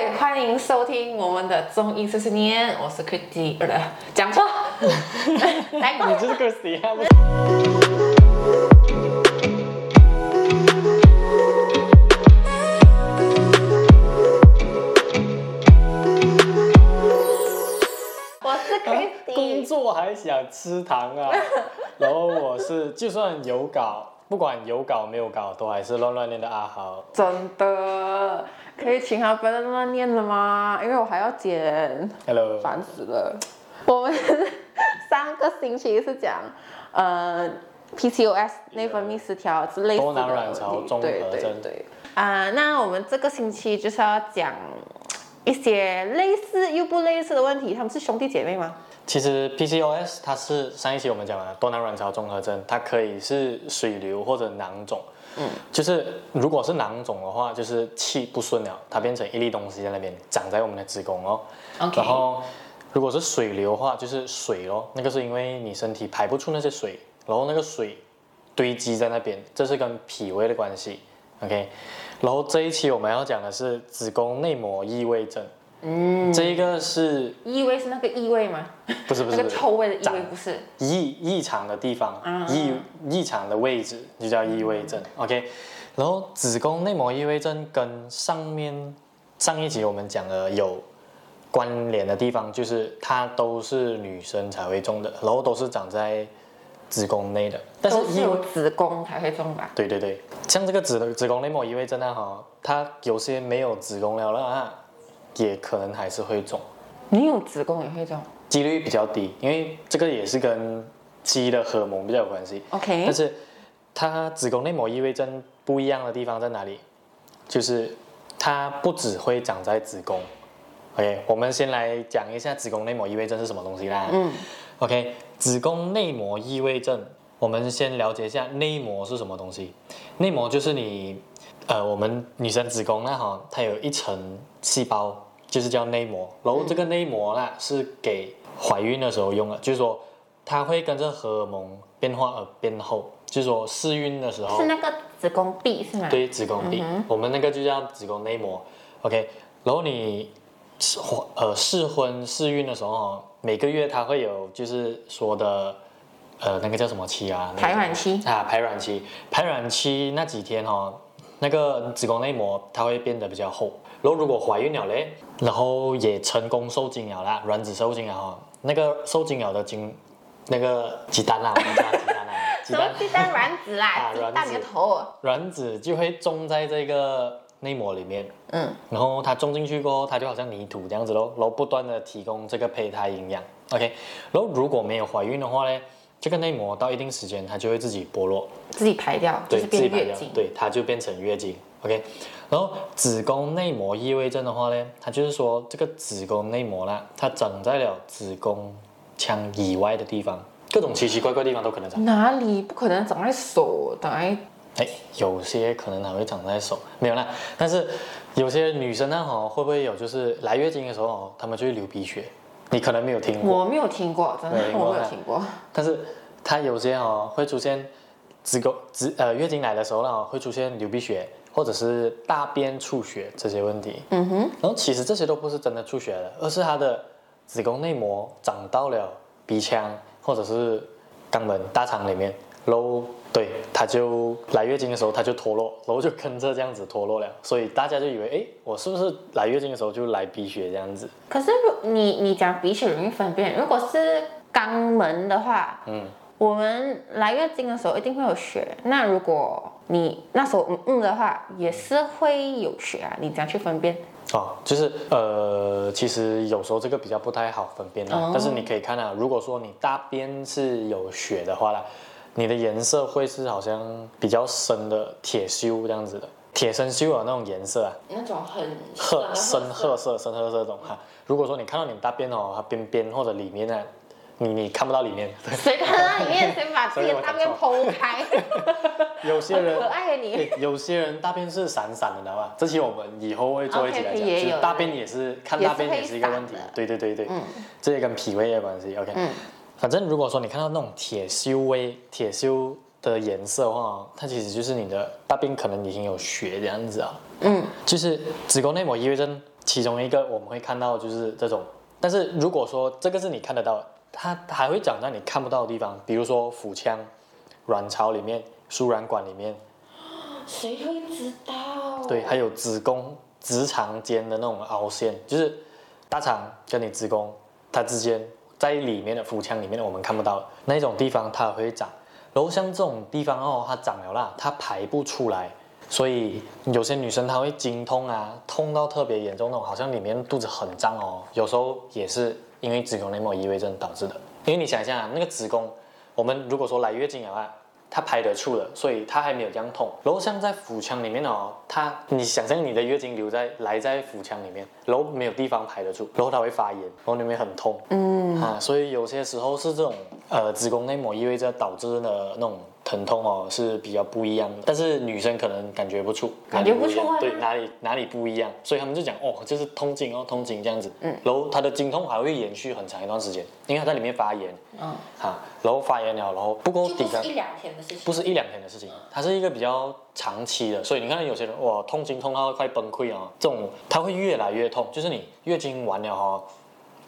嗨，欢迎收听我们的综艺四十年，我是呃，讲错，来，你就是啊。我是工作还想吃糖啊？然后我是就算有稿。不管有稿没有稿，都还是乱乱念的阿豪。真的，可以请他不要乱乱念了吗？因为我还要剪。Hello。烦死了。我们上个星期是讲，呃，PCOS 内分泌失调之类的。多囊卵巢综合症。对对对。啊、呃，那我们这个星期就是要讲一些类似又不类似的问题。他们是兄弟姐妹吗？其实 PCOS 它是上一期我们讲的多囊卵巢综合症，它可以是水瘤或者囊肿。嗯，就是如果是囊肿的话，就是气不顺了，它变成一粒东西在那边长在我们的子宫哦。然后如果是水流的话，就是水咯，那个是因为你身体排不出那些水，然后那个水堆积在那边，这是跟脾胃的关系。OK，然后这一期我们要讲的是子宫内膜异位症。嗯，这一个是异位是那个异味吗？不是不是，那个臭味的异味不是异异常的地方，异异常的位置就叫异位症。嗯、OK，然后子宫内膜异位症跟上面上一集我们讲的有关联的地方，就是它都是女生才会中的，然后都是长在子宫内的，但是都是有子宫才会中吧？对对对，像这个子子宫内膜异位症啊哈，它有些没有子宫了了啊。也可能还是会肿，你有子宫也会肿，几率比较低，因为这个也是跟鸡的荷尔蒙比较有关系。OK，但是它子宫内膜异位症不一样的地方在哪里？就是它不只会长在子宫。OK，我们先来讲一下子宫内膜异位症是什么东西啦。嗯，OK，子宫内膜异位症，我们先了解一下内膜是什么东西。内膜就是你。呃，我们女生子宫那哈，它有一层细胞，就是叫内膜。然后这个内膜呢，是给怀孕的时候用的，就是说它会跟着荷尔蒙变化而变厚。就是说试孕的时候，是那个子宫壁是吗？对，子宫壁，嗯、我们那个就叫子宫内膜。OK，然后你试呃试婚试孕的时候，每个月它会有就是说的呃那个叫什么期啊？排卵期啊，排卵期，排卵期那几天哈。那个子宫内膜它会变得比较厚，然后如果怀孕了嘞，然后也成功受精了啦，卵子受精了哈，那个受精了的精，那个鸡蛋啦，我们叫鸡蛋啦，鸡蛋鸡蛋卵子啦，啊，鸡蛋的头，卵子就会种在这个内膜里面，嗯，然后它种进去过后，它就好像泥土这样子咯，然后不断的提供这个胚胎营养，OK，然后如果没有怀孕的话嘞。这个内膜到一定时间，它就会自己剥落，自己排掉，对，就是变月经，对，它就变成月经。OK，然后子宫内膜异位症的话呢，它就是说这个子宫内膜啦，它长在了子宫腔以外的地方，各种奇奇怪怪的地方都可能长。哪里不可能长在手？长在哎，有些可能还会长在手，没有啦。但是有些女生呢，哈，会不会有就是来月经的时候，她们就会流鼻血？你可能没有听过，我没有听过，真的我没有听过。但是它有些哦会出现子宫子呃月经来的时候呢会出现流鼻血或者是大便出血这些问题。嗯哼。然后其实这些都不是真的出血了，而是它的子宫内膜长到了鼻腔或者是肛门大肠里面，然后。对，他就来月经的时候，他就脱落，然后就跟着这样子脱落了，所以大家就以为，哎，我是不是来月经的时候就来鼻血这样子？可是你你讲鼻血容易分辨，如果是肛门的话，嗯，我们来月经的时候一定会有血，那如果你那时候嗯嗯的话，也是会有血啊，你怎样去分辨？哦，就是呃，其实有时候这个比较不太好分辨啊，哦、但是你可以看啊，如果说你大便是有血的话啦。你的颜色会是好像比较深的铁锈这样子的，铁生锈的那种颜色啊，那种很褐深褐色、深褐色这种哈。如果说你看到你大便哦，它边边或者里面呢，你你看不到里面，谁看到里面？先把自己的大便剖开。有些人可爱的你，有些人大便是闪闪的，知道吧？这期我们以后会做一集来讲，就是大便也是看大便也是一个问题。对对对对，嗯，这也跟脾胃有关系。OK。嗯反正如果说你看到那种铁锈微、铁锈的颜色的话，它其实就是你的大便可能已经有血这样子啊。嗯，就是子宫内膜异位症其中一个我们会看到就是这种，但是如果说这个是你看得到的，它还会长在你看不到的地方，比如说腹腔、卵巢里面、输卵管里面。谁会知道？对，还有子宫、直肠间的那种凹陷，就是大肠跟你子宫它之间在里面的腹腔里面的，我们看不到那种地方它会长。然后像这种地方哦，它长了啦，它排不出来。所以有些女生她会经痛啊，痛到特别严重那种，好像里面肚子很胀哦。有时候也是因为子宫内膜异位症导致的。因为你想一下，那个子宫，我们如果说来月经的话，它排得出了，所以它还没有这样痛。然后像在腹腔里面哦，它你想象你的月经留在来在腹腔里面，然后没有地方排得出，然后它会发炎，然后里面很痛。嗯啊，所以有些时候是这种呃子宫内膜异位症导致的那种。疼痛哦是比较不一样的，但是女生可能感觉不出，感觉不出啊，对，哪里哪里不一样，所以他们就讲哦，就是痛经哦，痛经这样子，嗯，然后她的经痛还会延续很长一段时间，因为她在里面发炎，嗯，哈，然后发炎了，然后不够抵抗，是一两天的事情，不是一两天的事情，它是一个比较长期的，所以你看有些人哇，痛经痛到快崩溃啊，这种它会越来越痛，就是你月经完了哈，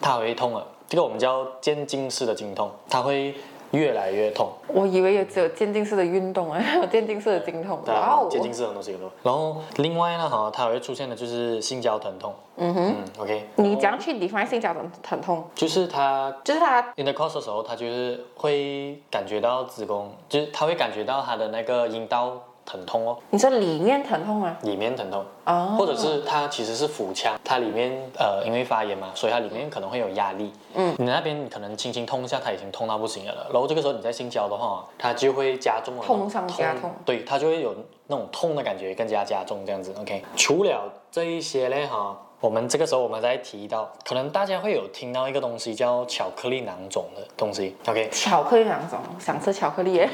它会痛了，这个我们叫渐进式的经痛，它会。越来越痛，我以为也只有渐进式的运动哎，有 渐进式的经痛。对啊，渐进式很多是有的。然后另外呢，哈，它还会出现的就是性交疼痛。嗯哼。嗯，OK。你怎样去 define 性交疼疼痛？就是它，就是它 intercourse 的时候，它就是会感觉到子宫，就是它会感觉到它的那个阴道。疼痛哦，你说里面疼痛啊？里面疼痛哦，或者是它其实是腹腔，它里面呃因为发炎嘛，所以它里面可能会有压力。嗯，你那边可能轻轻痛一下，它已经痛到不行了。然后这个时候你在性交的话，它就会加重了痛上加痛，对，它就会有那种痛的感觉更加加重这样子。OK，除了这一些嘞哈。我们这个时候，我们再提到，可能大家会有听到一个东西叫巧克力囊肿的东西。OK，巧克力囊肿，想吃巧克力耶？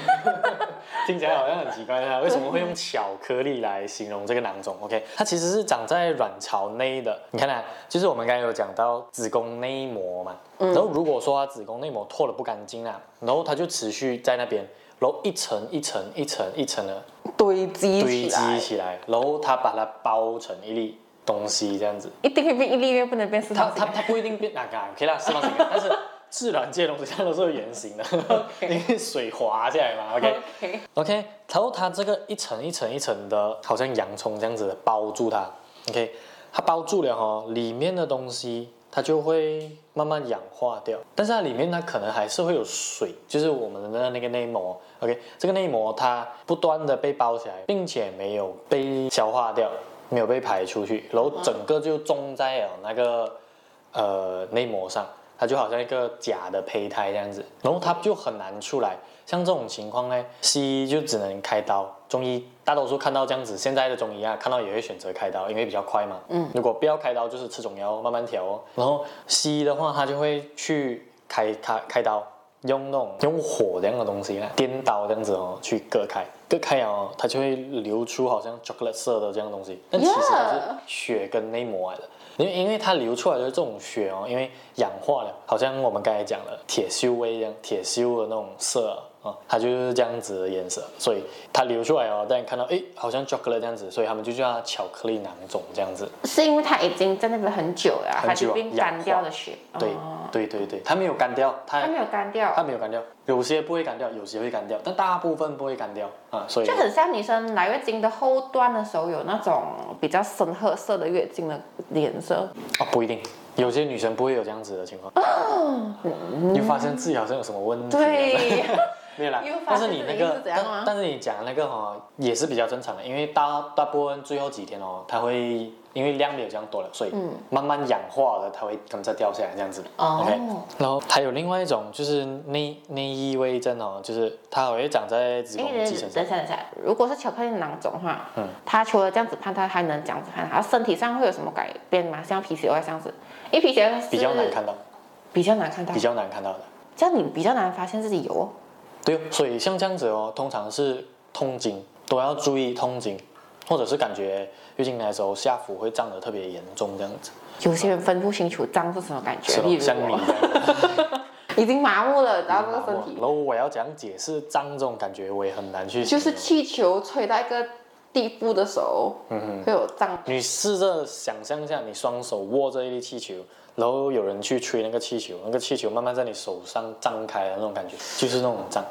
听起来好像很奇怪啊，为什么会用巧克力来形容这个囊肿？OK，它其实是长在卵巢内的。你看啊，就是我们刚才有讲到子宫内膜嘛，然后如果说它子宫内膜脱了不干净啊，然后它就持续在那边，然后一层一层一层一层的堆积堆积起来，然后它把它包成一粒。东西这样子，一定会变一粒，又不能变四方形。它它它不一定变哪个，可以啦，四方形。但是自然界的东西它都是有圆形的，因为水滑下来嘛。OK OK OK，然后它这个一层一层一层的，好像洋葱这样子的包住它。OK，它包住了哦，里面的东西它就会慢慢氧化掉。但是它里面它可能还是会有水，就是我们的那个内膜。OK，这个内膜它不断的被包起来，并且没有被消化掉。没有被排出去，然后整个就种在了那个呃内膜上，它就好像一个假的胚胎这样子，然后它就很难出来。像这种情况呢，西医就只能开刀，中医大多数看到这样子，现在的中医啊看到也会选择开刀，因为比较快嘛。嗯，如果不要开刀，就是吃中药慢慢调哦。然后西医的话，他就会去开开开刀。用那种用火这样的东西来颠倒这样子哦，去割开，割开哦，它就会流出好像 chocolate 色的这样的东西，但其实它是血跟内膜来的。因为因为它流出来的这种血哦，因为氧化了，好像我们刚才讲的铁锈味一样，铁锈的那种色。啊，它就是这样子的颜色，所以它流出来哦，但你看到哎，好像 chocolate 这样子，所以他们就叫它巧克力囊肿这样子。是因为它已经在那边很久了，它就变干掉的血。对对对对，它没有干掉，它没有干掉，它没有干掉，有些不会干掉，有些会干掉，但大部分不会干掉啊，所以就很像女生来月经的后段的时候有那种比较深褐色的月经的颜色。哦，不一定，有些女生不会有这样子的情况。哦，你发现自己好像有什么问题？对。没有啦，但是你那个，但但是你讲的那个哈，也是比较正常的，因为大大部分最后几天哦，它会因为量没有这样多了，所以慢慢氧化了，它会跟着掉下来这样子。哦。OK，然后还有另外一种就是内内异位症哦，就是它还会长在子宫肌层上。等下等下，如果是巧克力囊肿的话，嗯，它除了这样子判，它还能这样子判，它身体上会有什么改变吗？像 PCOS 这样子，因为 PCOS 比较难看到，比较难看到，比较难看到的，这样你比较难发现自己有。哦对，哦所以像这样子哦，通常是痛经都要注意痛经，或者是感觉月经来的时候下腹会胀得特别严重这样子。有些人分不清楚胀是什么感觉，像你 已经麻木了，然后这个身体。然后我要讲解释胀这种感觉，我也很难去。就是气球吹到一个地步的时候，嗯哼，会有胀。你试着想象一下，你双手握着一粒气球，然后有人去吹那个气球，那个气球慢慢在你手上张开的那种感觉，就是那种胀。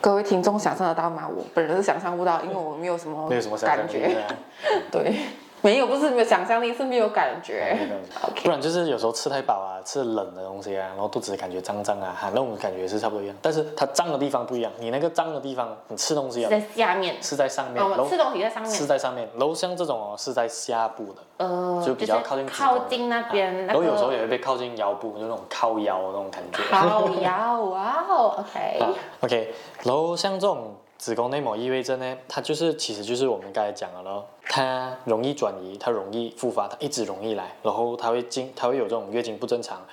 各位听众想象得到吗？我本人是想象不到，因为我没有什么没有什么感觉。对。没有，不是没有想象力，是没有感觉。Okay. 不然就是有时候吃太饱啊，吃冷的东西啊，然后肚子感觉胀胀啊，哈，那种感觉是差不多一样。但是它胀的地方不一样，你那个胀的地方，你吃东西啊，在下面，是在上面。哦，吃东西在上面，是在上面。然后像这种哦，是在下部的，呃，就比较靠近靠近那边。然后有时候也会被靠近腰部，就那种靠腰的那种感觉。靠腰，哇哦，OK。OK，然后像这种。子宫内膜异位症呢，它就是其实就是我们刚才讲的咯，它容易转移，它容易复发，它一直容易来，然后它会经，它会有这种月经不正常，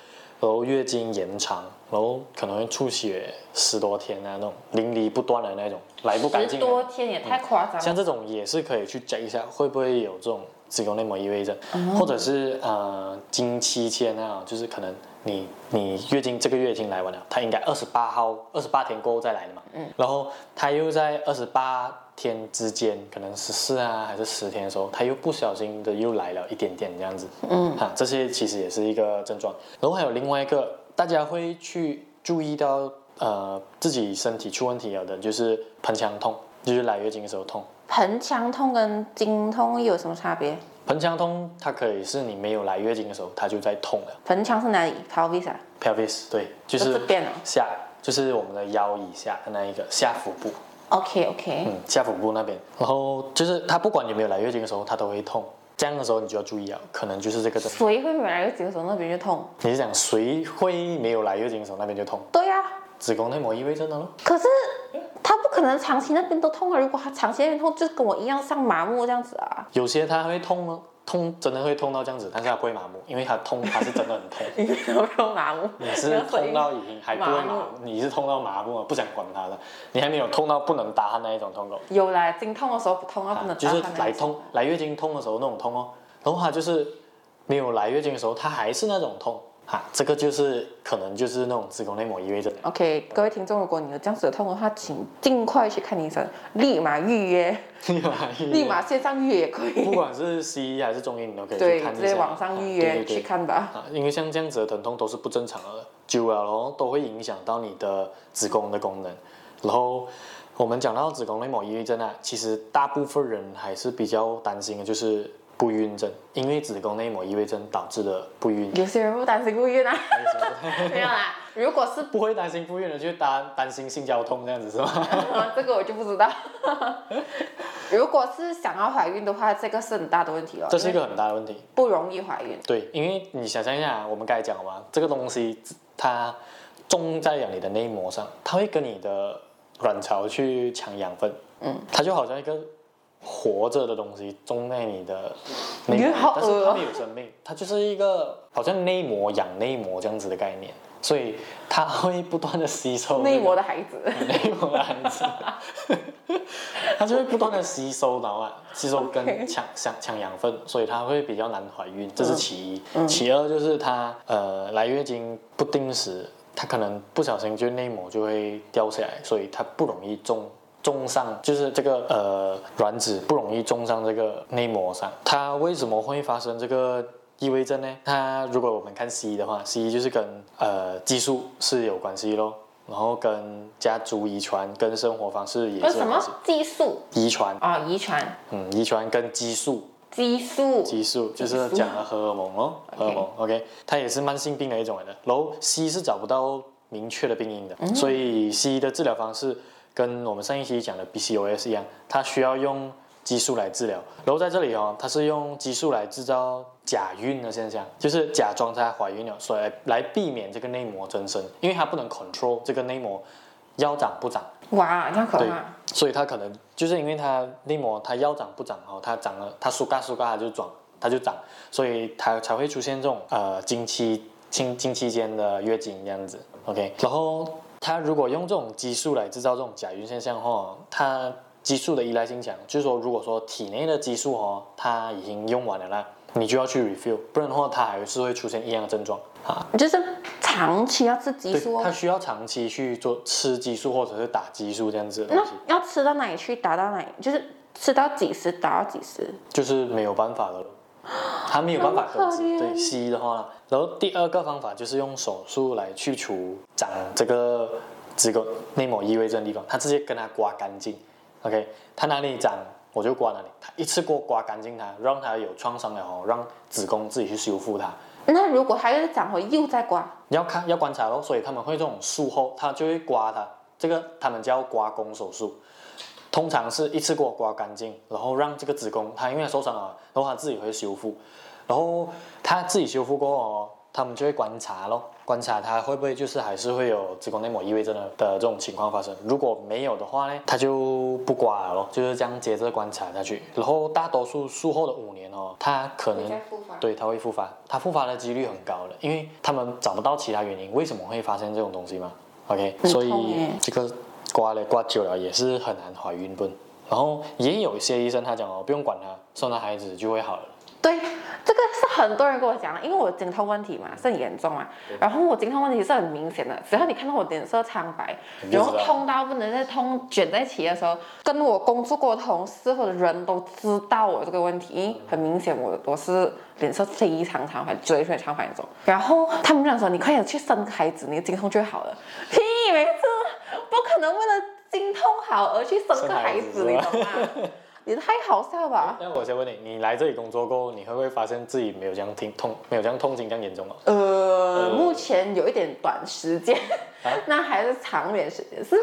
然后月经延长，然后可能会出血十多天啊，那种淋漓不断的那种，来不干净。十多天也太夸张了。嗯，像这种也是可以去检一下，会不会有这种子宫内膜异位症，嗯、或者是呃经期间啊，就是可能。你你月经这个月经来完了，它应该二十八号二十八天过后再来的嘛，嗯，然后它又在二十八天之间，可能十四啊还是十天的时候，他又不小心的又来了一点点这样子，嗯，哈，这些其实也是一个症状。然后还有另外一个，大家会去注意到，呃，自己身体出问题了的，就是盆腔痛，就是来月经的时候痛。盆腔痛跟经痛有什么差别？盆腔痛，它可以是你没有来月经的时候，它就在痛了。盆腔是哪里？pelvis 啊？pelvis 对，就是这边哦，下就是我们的腰以下的那一个下腹部。OK OK。嗯，下腹部那边，然后就是他不管有没有来月经的时候，他都会痛。这样的时候你就要注意啊，可能就是这个。谁会没有来月经的时候那边就痛？你是讲谁会没有来月经的时候那边就痛？对呀、啊，子宫内膜异位症的咯。可是。他不可能长期那边都痛啊！如果他长期那边痛，就跟我一样像麻木这样子啊。有些他会痛吗？痛真的会痛到这样子，但是它不会麻木，因为它痛它是真的很痛。你没有麻木，你是痛到已经还不会麻木，你是痛到麻木了，不想管它的，你还没有痛到不能打鼾那一种痛哦。有来经痛的时候不痛啊，不能。就是来痛来月经痛的时候那种痛哦，然后它就是没有来月经的时候，它还是那种痛。哈，这个就是可能就是那种子宫内膜异位症。OK，各位听众，如果你有这样子的痛的话，请尽快去看医生，立马预约，立马预约，立马线上预约也可以。不管是西医还是中医，你都可以去看一下。对，直接网上预约、去看吧。啊，因为像这样子的疼痛都是不正常的，久了然后都会影响到你的子宫的功能。然后我们讲到子宫内膜异位症啊，其实大部分人还是比较担心的，就是。不孕症，因为子宫内膜异位症导致的不孕。有些人不担心不孕啊？没有啦，如果是不会担心不孕的，就担担心性交痛这样子是吗？这个我就不知道。如果是想要怀孕的话，这个是很大的问题哦。这是一个很大的问题，不容易怀孕。对，因为你想象一下，我们刚才讲了嘛，这个东西它种在了你的内膜上，它会跟你的卵巢去抢养分。嗯，它就好像一个。活着的东西种在你的内膜，但是它没有生命，它就是一个好像内膜养内膜这样子的概念，所以它会不断的吸收内膜的孩子，内膜的孩子，它就会不断的吸收，然后啊，吸收跟抢抢抢养分，所以它会比较难怀孕，这是其一。嗯、其二就是它呃来月经不定时，它可能不小心就内膜就会掉下来，所以它不容易种。种上就是这个呃卵子不容易种上这个内膜上，它为什么会发生这个异位症呢？它如果我们看西医的话，西医就是跟呃激素是有关系咯，然后跟家族遗传跟生活方式也是。什么激素？遗传啊，遗传。嗯，遗传跟激素。激素。激素就是讲的荷尔蒙哦，荷尔蒙。OK，它也是慢性病的一种来的，然后西医是找不到明确的病因的，嗯、所以西医的治疗方式。跟我们上一期讲的 BCOS 一样，它需要用激素来治疗。然后在这里哦，它是用激素来制造假孕的现象，就是假装她怀孕了，所以来，来避免这个内膜增生，因为它不能 control 这个内膜要长不长。哇，这样可怕！所以它可能就是因为它内膜它要长不长哦，它长了它疏嘎疏嘎它就长，它就长，所以它才会出现这种呃经期经经期间的月经这样子。OK，然后。它如果用这种激素来制造这种假孕现象的话，它激素的依赖性强，就是说，如果说体内的激素哦，它已经用完了啦，你就要去 refill，不然的话，它还是会出现一样的症状啊。就是长期要吃激素，哦它需要长期去做吃激素或者是打激素这样子的东西。那要吃到哪里去，打到哪里？就是吃到几时打到几时，就是没有办法的了，他没有办法根治。对西医的话，然后第二个方法就是用手术来去除长这个子宫内膜异位症的地方，他直接跟他刮干净。OK，他哪里长我就刮哪里，他一次过刮干净它，让它有创伤了哦，让子宫自己去修复它。那如果还是长回又再刮，你要看要观察咯，所以他们会这种术后，他就会刮它，这个他们叫刮宫手术，通常是一次给我刮干净，然后让这个子宫它因为受伤了，然后它自己会修复，然后它自己修复过后，他们就会观察咯。观察它会不会就是还是会有子宫内膜异位症的的这种情况发生，如果没有的话呢，它就不刮了咯，就是这样接着观察下去。然后大多数术后的五年哦，它可能对它会复发，它复发的几率很高的，因为他们找不到其他原因，为什么会发生这种东西嘛？OK，所以这个刮了刮久了也是很难怀孕不？然后也有一些医生他讲哦，不用管他，生了孩子就会好了。对。这个是很多人跟我讲，因为我经痛问题嘛是很严重嘛，然后我经痛问题是很明显的，只要你看到我脸色苍白，然后痛到不能再痛，卷在一起的时候，跟我工作过的同事或者人都知道我这个问题，很明显我我是脸色非常苍白，嘴非常严重，然后他们就想说你快点去生个孩子，你的经痛就会好了。屁，每次不可能为了经痛好而去生个孩子，你懂吗？也太好笑吧！那我先问你，你来这里工作过后，你会不会发现自己没有这样痛痛，没有这样痛经这样严重吗？呃，呃目前有一点短时间，啊、那还是长远时间，是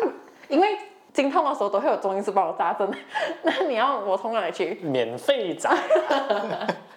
因为经痛的时候都会有中医师帮我扎针，那你要我从哪里去？免费扎。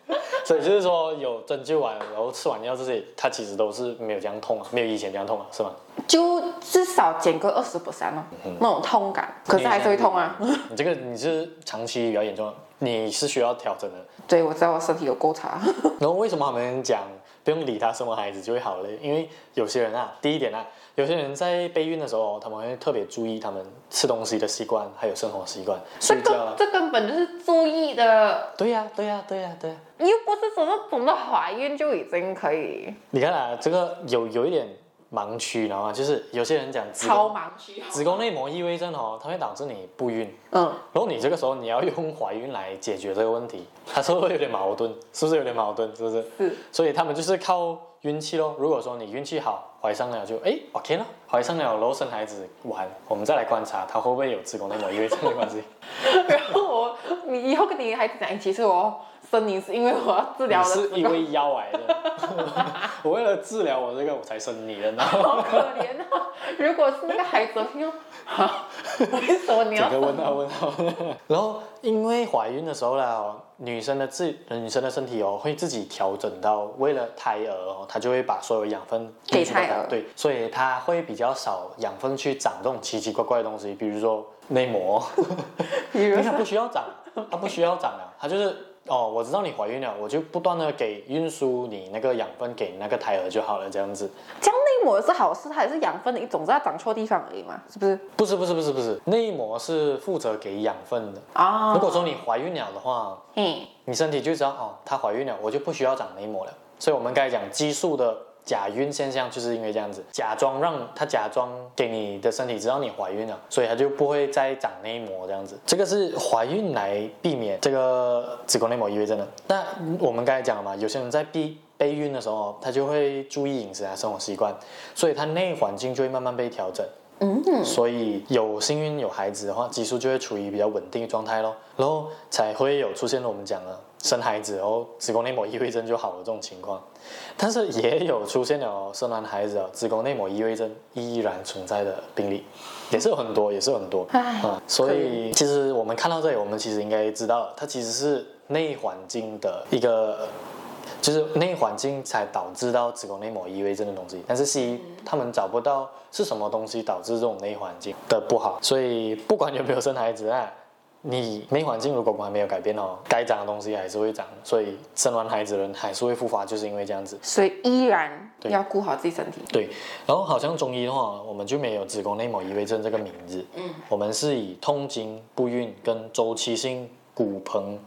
所以就是说有针灸完，然后吃完药这些，它其实都是没有这样痛啊，没有以前这样痛啊，是吗？就至少减个二十 percent 哦，那种痛感，可是还是会痛啊。你 这个你是长期比较严重，你是需要调整的。对，我知道我身体有够差。然后为什么他们讲不用理他，生完孩子就会好嘞？因为有些人啊，第一点啊。有些人在备孕的时候，他们会特别注意他们吃东西的习惯，还有生活习惯。这个这根本就是注意的。对呀，对呀，对呀，对呀。你又不是说是等到怀孕就已经可以。你看啊，这个有有一点盲区，你知道吗？就是有些人讲超盲区，子宫内膜异位症哦，它会导致你不孕。嗯。然后你这个时候你要用怀孕来解决这个问题，它是不是有点矛盾？是不是有点矛盾？是不是？是。所以他们就是靠。运气咯，如果说你运气好，怀上了就哎，OK 了，怀上了，然后生孩子完，我们再来观察他会不会有子宫内膜异位症的关系。然后我，你以后跟你孩子讲，其实我生你是因为我要治疗的。是因为腰癌的，我为了治疗我这个我才生你的呢。好可怜啊！如果是那个孩子，听好，为什么你要？这个问号问号。然后因为怀孕的时候啦。女生的自女生的身体哦，会自己调整到为了胎儿哦，她就会把所有养分给胎儿。对，所以她会比较少养分去长这种奇奇怪怪的东西，比如说内膜，因为它不需要长，它不需要长啊，它就是哦，我知道你怀孕了，我就不断的给运输你那个养分给那个胎儿就好了，这样子。这样内膜是好事，它也是养分的一种，只要长错地方而已嘛，是不是？不是不是不是不是，内膜是负责给养分的啊。如果说你怀孕了的话，嗯，你身体就知道哦，她怀孕了，我就不需要长内膜了。所以我们刚才讲激素的假孕现象，就是因为这样子，假装让它假装给你的身体知道你怀孕了，所以它就不会再长内膜这样子。这个是怀孕来避免这个子宫内膜异位症的。那我们刚才讲了嘛，有些人在避。备孕的时候，他就会注意饮食啊，生活习惯，所以他内环境就会慢慢被调整。嗯，所以有幸运有孩子的话，激素就会处于比较稳定的状态咯，然后才会有出现了我们讲了生孩子，然后子宫内膜异位症就好了这种情况。但是也有出现了生完孩子啊，子宫内膜异位症依然存在的病例，也是有很多，也是有很多。唉啊，所以其实我们看到这里，我们其实应该知道，它其实是内环境的一个。就是内环境才导致到子宫内膜异位症的东西，但是西医他们找不到是什么东西导致这种内环境的不好，所以不管有没有生孩子啊，你内环境如果还没有改变哦，该长的东西还是会长，所以生完孩子人还是会复发，就是因为这样子，所以依然要顾好自己身体。对，然后好像中医的话，我们就没有子宫内膜异位症这个名字，嗯，我们是以痛经、不孕跟周期性骨盆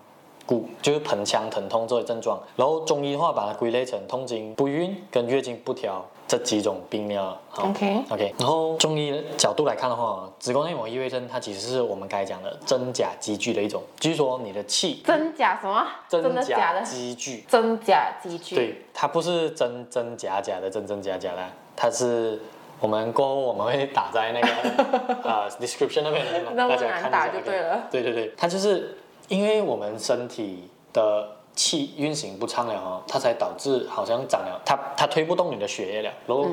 骨就是盆腔疼痛这些症状。然后中医的话，把它归类成痛经、不孕跟月经不调这几种病了。OK OK。然后中医的角度来看的话，子宫内膜异位症它其实是我们刚才讲的真假积聚的一种，就是说你的气真假什么？真的假的积聚？真假积聚？对，它不是真真假假的真真假假的，它是。我们过后我们会打在那个 呃 description 那边，大家看打就对了。对对对，它就是因为我们身体的气运行不畅了哈，它才导致好像长了，它它推不动你的血液了。然后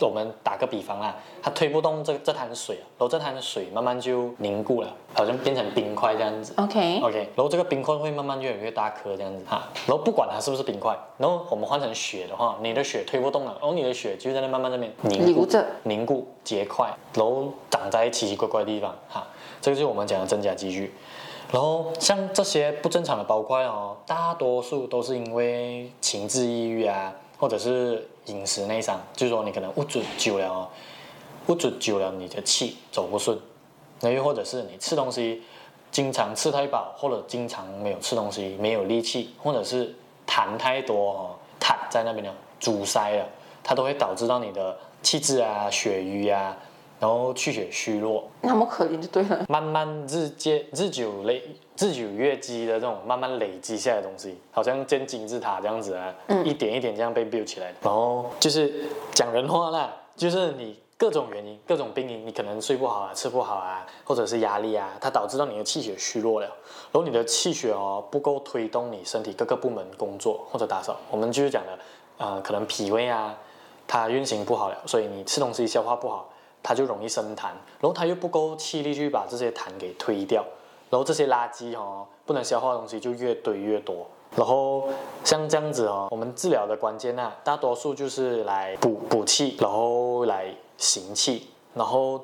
我们打个比方啊，它推不动这这滩水，然后这滩水慢慢就凝固了，好像变成冰块这样子。OK OK，然后这个冰块会慢慢越来越大颗这样子哈，然后不管它是不是冰块，然后我们换成血的话，你的血推不动了，然后你的血就在那慢慢那边凝固着、凝固结块，然后长在奇奇怪怪的地方哈，这个就是我们讲的真假积聚。然后像这些不正常的包块哦，大多数都是因为情志抑郁啊，或者是饮食内伤，就是说你可能郁卒久了哦，郁卒久了你的气走不顺，那又或者是你吃东西经常吃太饱，或者经常没有吃东西没有力气，或者是痰太多哦，痰在那边呢阻塞了，它都会导致到你的气滞啊、血瘀啊。然后气血虚弱，那么可怜就对了。慢慢日积日久累日久月积的这种慢慢累积下来的东西，好像建金字塔这样子啊，嗯、一点一点这样被 build 起来。然后就是讲人话啦，就是你各种原因、各种病因，你可能睡不好啊、吃不好啊，或者是压力啊，它导致到你的气血虚弱了。然后你的气血哦不够推动你身体各个部门工作或者打扫。我们就是讲的，呃，可能脾胃啊，它运行不好了，所以你吃东西消化不好。它就容易生痰，然后它又不够气力去把这些痰给推掉，然后这些垃圾哦，不能消化的东西就越堆越多。然后像这样子哦，我们治疗的关键呢，大多数就是来补补气，然后来行气。然后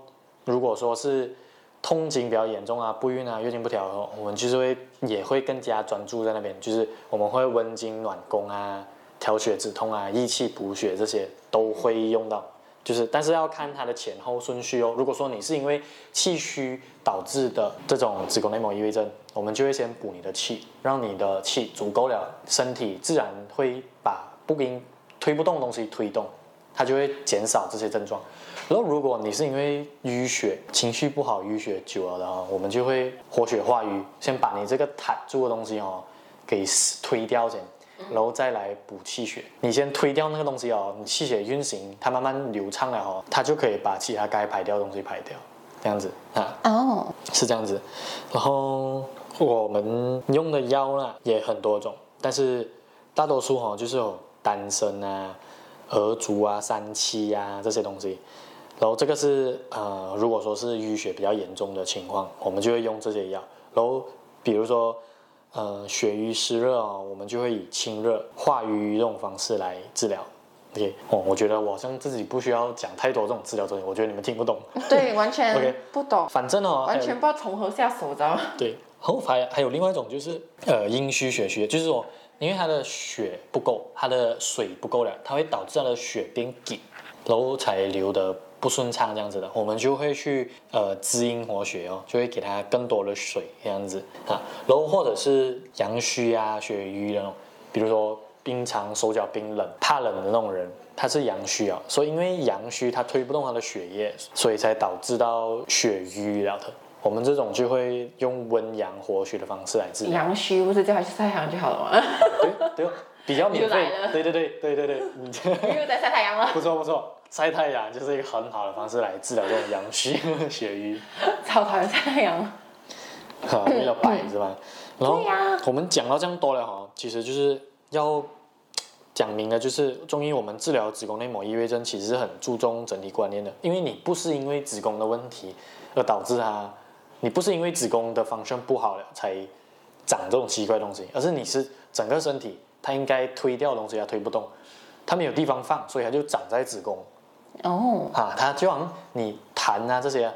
如果说是痛经比较严重啊，不孕啊，月经不调，我们就是会也会更加专注在那边，就是我们会温经暖宫啊，调血止痛啊，益气补血这些都会用到。就是，但是要看它的前后顺序哦。如果说你是因为气虚导致的这种子宫内膜异位症，我们就会先补你的气，让你的气足够了，身体自然会把不应推不动的东西推动，它就会减少这些症状。然后如果你是因为淤血、情绪不好、淤血久了的话，我们就会活血化瘀，先把你这个瘫住的东西哦给推掉先。然后再来补气血，你先推掉那个东西哦，你气血运行，它慢慢流畅了哦，它就可以把其他该排掉的东西排掉，这样子啊，哦，是这样子。然后我们用的药呢也很多种，但是大多数哈就是有丹参啊、鹅足啊、三七啊这些东西。然后这个是呃，如果说是淤血比较严重的情况，我们就会用这些药。然后比如说。呃，血瘀湿热啊，我们就会以清热化瘀这种方式来治疗。OK，哦，我觉得我好像自己不需要讲太多这种治疗东西，我觉得你们听不懂。对，完全 OK 不懂。反正哦，完全不知道从何下手，知道吗？对，后还还有另外一种就是呃阴虚血虚，就是说因为他的血不够，他的水不够了，它会导致他的血变紧，然后才流的。不顺畅这样子的，我们就会去呃滋阴活血哦，就会给它更多的水这样子啊，然后或者是阳虚啊、血瘀的那种，比如说冰常手脚冰冷、怕冷的那种人，他是阳虚啊，所以因为阳虚他推不动他的血液，所以才导致到血瘀了的。我们这种就会用温阳活血的方式来治疗。阳虚不是叫他去晒太阳就好了吗？对对，比较免费。对对对对对对，你 又在晒太阳了。不错不错。晒太阳就是一个很好的方式来治疗这种阳虚 血瘀。超讨厌晒太阳。哈，为了白是吧？然后我们讲到这样多了哈，其实就是要讲明的，就是中医我们治疗子宫内膜异位症，其实是很注重整体观念的。因为你不是因为子宫的问题而导致它，你不是因为子宫的 function 不好了才长这种奇怪的东西，而是你是整个身体它应该推掉的东西它推不动，它没有地方放，所以它就长在子宫。哦，啊，它就好像你痰啊这些，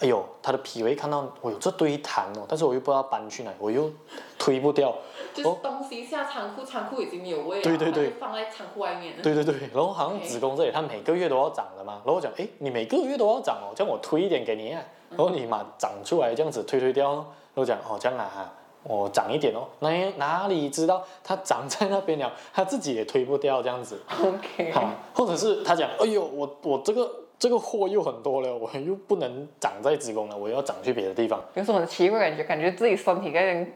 哎呦，它的脾胃看到我有这堆痰哦，但是我又不知道搬去哪，我又推不掉。就是东西下仓库，仓库已经没有位了，对对对，放在仓库外面。对对对，然后好像子宫这里，它每个月都要长的嘛，然后我讲，哎，你每个月都要长哦，叫我推一点给你啊，然后你嘛长出来这样子推推掉，然后讲，哦这样啊哈，我长一点哦，哪哪里知道它长在那边了，它自己也推不掉这样子。OK，好，或者是他讲，哎呦，我我这个这个货又很多了，我又不能长在子宫了，我要长去别的地方。有什么奇怪感觉？感觉自己身体跟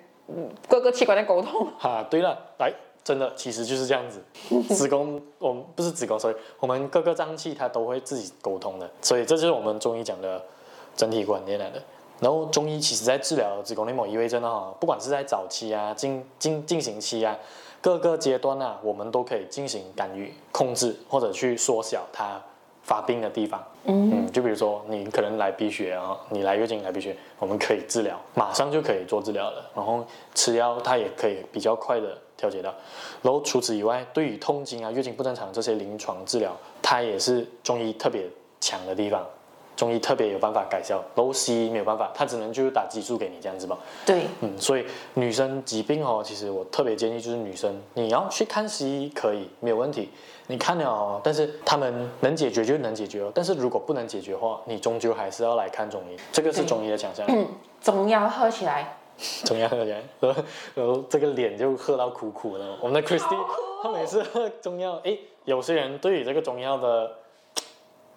各个器官在沟通。哈，对了，来，真的其实就是这样子，子宫我们不是子宫，所以我们各个脏器它都会自己沟通的，所以这就是我们中医讲的整体观念来的。然后中医其实在治疗子宫内膜异位症的哈，不管是在早期啊、进进进行期啊，各个阶段啊，我们都可以进行干预、控制或者去缩小它发病的地方。嗯，嗯，就比如说你可能来鼻血啊，你来月经来鼻血，我们可以治疗，马上就可以做治疗了。然后吃药它也可以比较快的调节到。然后除此以外，对于痛经啊、月经不正常这些临床治疗，它也是中医特别强的地方。中医特别有办法改善，然后西医没有办法，他只能就是打激素给你这样子吧。对，嗯，所以女生疾病哦，其实我特别建议就是女生你要去看西医可以没有问题，你看了哦，但是他们能解决就能解决哦，但是如果不能解决的话，你终究还是要来看中医，这个是中医的强项。嗯，中药喝起来，中药喝起来，然后然后这个脸就喝到苦苦的。我们的 Christy，他每次喝中药，哎，有些人对于这个中药的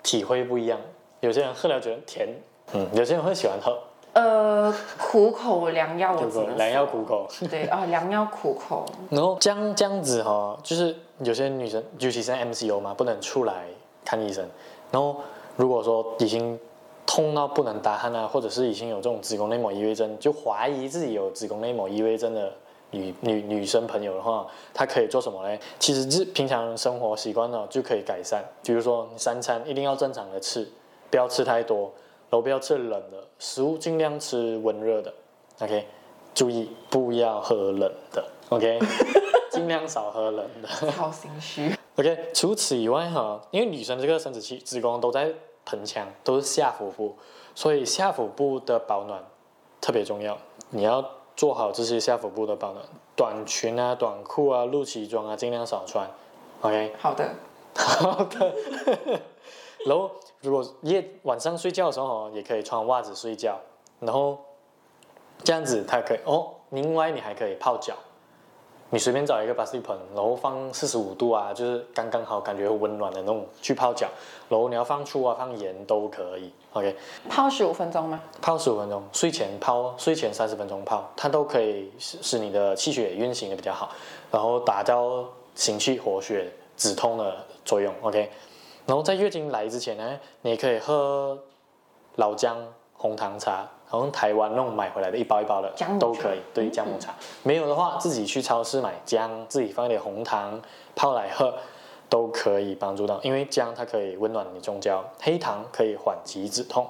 体会不一样。有些人喝了觉得甜，嗯，有些人会喜欢喝，呃，苦口良药，我知良药苦口，对啊，良药苦口。然后这样这样子哈、哦，就是有些女生，尤其是 MCO 嘛，不能出来看医生。然后如果说已经痛到不能打鼾啊，或者是已经有这种子宫内膜异位症，就怀疑自己有子宫内膜异位症的女女女生朋友的话，她可以做什么呢？其实是平常生活习惯呢就可以改善，比如说你三餐一定要正常的吃。不要吃太多，然后不要吃冷的食物，尽量吃温热的。OK，注意不要喝冷的。OK，尽量少喝冷的。好心虚。OK，除此以外哈，因为女生这个生殖器子宫都在盆腔，都是下腹部，所以下腹部的保暖特别重要。你要做好这些下腹部的保暖，短裙啊、短裤啊、露脐装啊，尽量少穿。OK，好的，好的。然后，如果夜晚上睡觉的时候，也可以穿袜子睡觉。然后这样子，它可以哦。另外，你还可以泡脚。你随便找一个巴西盆，然后放四十五度啊，就是刚刚好，感觉温暖的那种去泡脚。然后你要放醋啊，放盐都可以。OK。泡十五分钟吗？泡十五分钟，睡前泡，睡前三十分钟泡，它都可以使使你的气血运行的比较好，然后达到行气活血、止痛的作用。OK。然后在月经来之前呢，你可以喝老姜红糖茶，好像台湾那种买回来的一包一包的都可以，对，姜母茶。没有的话，自己去超市买姜，自己放一点红糖泡来喝，都可以帮助到。因为姜它可以温暖你中焦，黑糖可以缓急止痛。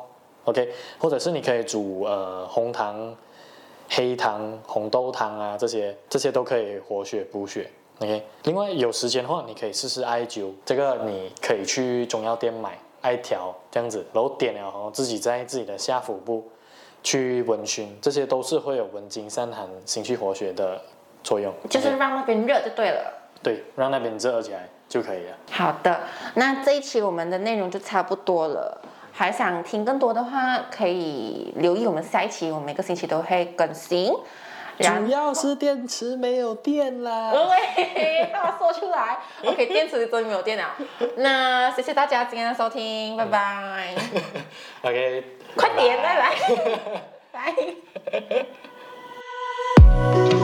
OK，或者是你可以煮呃红糖、黑糖、红豆汤啊，这些这些都可以活血补血。OK，另外有时间的话，你可以试试艾灸，这个你可以去中药店买艾条这样子，然后点了，然后自己在自己的下腹部去温熏，这些都是会有温经散寒、心气活血的作用。就是让那边热就对了。对，让那边热起来就可以了。好的，那这一期我们的内容就差不多了。还想听更多的话，可以留意我们下一期，我们每个星期都会更新。主要是电池没有电啦。喂说出来。Ok 电池终于没有电了。那谢谢大家今天的收听拜拜。Ok 快点拜拜。拜。